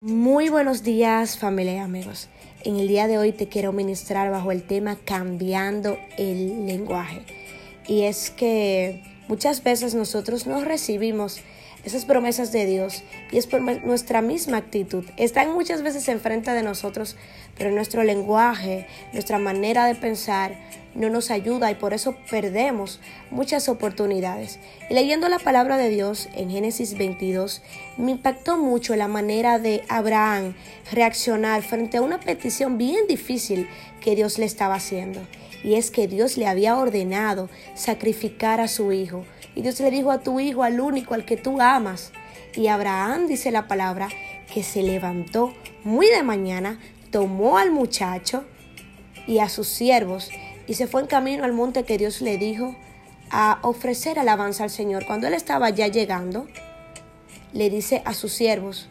Muy buenos días familia y amigos. En el día de hoy te quiero ministrar bajo el tema cambiando el lenguaje. Y es que muchas veces nosotros no recibimos esas promesas de Dios y es por nuestra misma actitud. Están muchas veces enfrente de nosotros, pero nuestro lenguaje, nuestra manera de pensar no nos ayuda y por eso perdemos muchas oportunidades. Y leyendo la palabra de Dios en Génesis 22, me impactó mucho la manera de Abraham reaccionar frente a una petición bien difícil que Dios le estaba haciendo. Y es que Dios le había ordenado sacrificar a su hijo. Y Dios le dijo a tu hijo, al único, al que tú amas. Y Abraham, dice la palabra, que se levantó muy de mañana, tomó al muchacho y a sus siervos y se fue en camino al monte que Dios le dijo a ofrecer alabanza al Señor. Cuando él estaba ya llegando, le dice a sus siervos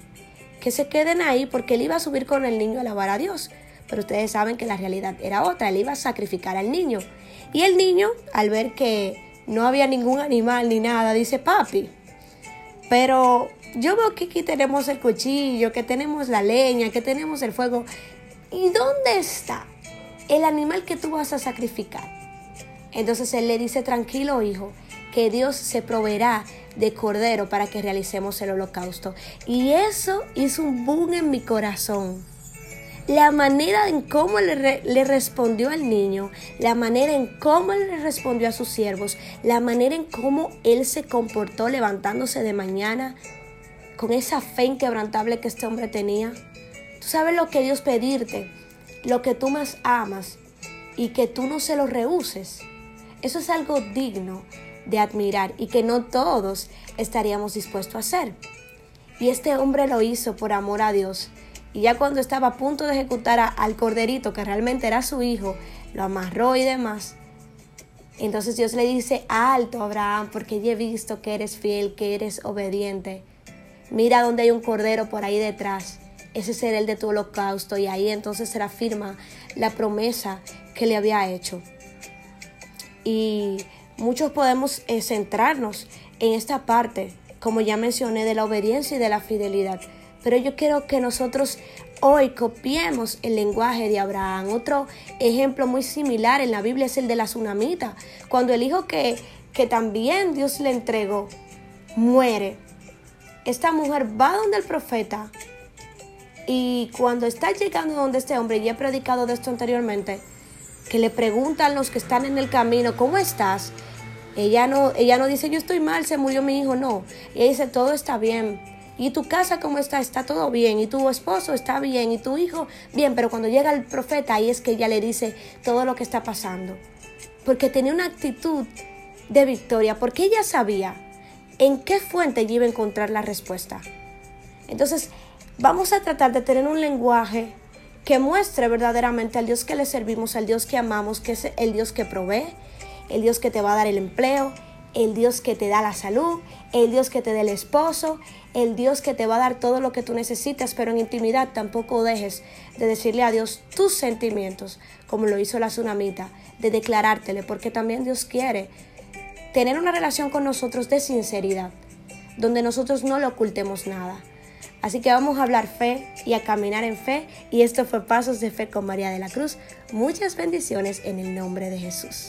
que se queden ahí porque él iba a subir con el niño a alabar a Dios. Pero ustedes saben que la realidad era otra, él iba a sacrificar al niño. Y el niño, al ver que no había ningún animal ni nada, dice, papi, pero yo veo que aquí tenemos el cuchillo, que tenemos la leña, que tenemos el fuego. ¿Y dónde está el animal que tú vas a sacrificar? Entonces él le dice, tranquilo hijo, que Dios se proveerá de cordero para que realicemos el holocausto. Y eso hizo un boom en mi corazón la manera en cómo le, le, respondió al niño, la manera en cómo le respondió a sus siervos, la manera en cómo él se comportó levantándose de mañana con esa fe inquebrantable que este hombre tenía. Tú sabes lo que Dios pedirte, lo que tú más amas y que tú no se lo rehuses. Eso es algo digno de admirar y que no todos estaríamos dispuestos a hacer. Y este hombre lo hizo por amor a Dios y ya cuando estaba a punto de ejecutar al corderito, que realmente era su hijo, lo amarró y demás. Entonces Dios le dice, alto Abraham, porque ya he visto que eres fiel, que eres obediente. Mira donde hay un cordero por ahí detrás. Ese será el de tu holocausto. Y ahí entonces se afirma la promesa que le había hecho. Y muchos podemos eh, centrarnos en esta parte, como ya mencioné, de la obediencia y de la fidelidad. Pero yo quiero que nosotros hoy copiemos el lenguaje de Abraham. Otro ejemplo muy similar en la Biblia es el de la tsunamita. Cuando el hijo que, que también Dios le entregó muere, esta mujer va donde el profeta y cuando está llegando donde este hombre, y he predicado de esto anteriormente, que le preguntan los que están en el camino, ¿cómo estás? Ella no, ella no dice, yo estoy mal, se murió mi hijo, no. Ella dice, todo está bien ¿Y tu casa cómo está? Está todo bien. ¿Y tu esposo está bien? ¿Y tu hijo? Bien, pero cuando llega el profeta ahí es que ella le dice todo lo que está pasando. Porque tenía una actitud de victoria, porque ella sabía en qué fuente iba a encontrar la respuesta. Entonces, vamos a tratar de tener un lenguaje que muestre verdaderamente al Dios que le servimos, al Dios que amamos, que es el Dios que provee, el Dios que te va a dar el empleo, el Dios que te da la salud, el Dios que te da el esposo, el Dios que te va a dar todo lo que tú necesitas, pero en intimidad tampoco dejes de decirle a Dios tus sentimientos, como lo hizo la tsunamita, de declarártele, porque también Dios quiere tener una relación con nosotros de sinceridad, donde nosotros no le ocultemos nada. Así que vamos a hablar fe y a caminar en fe. Y esto fue Pasos de Fe con María de la Cruz. Muchas bendiciones en el nombre de Jesús.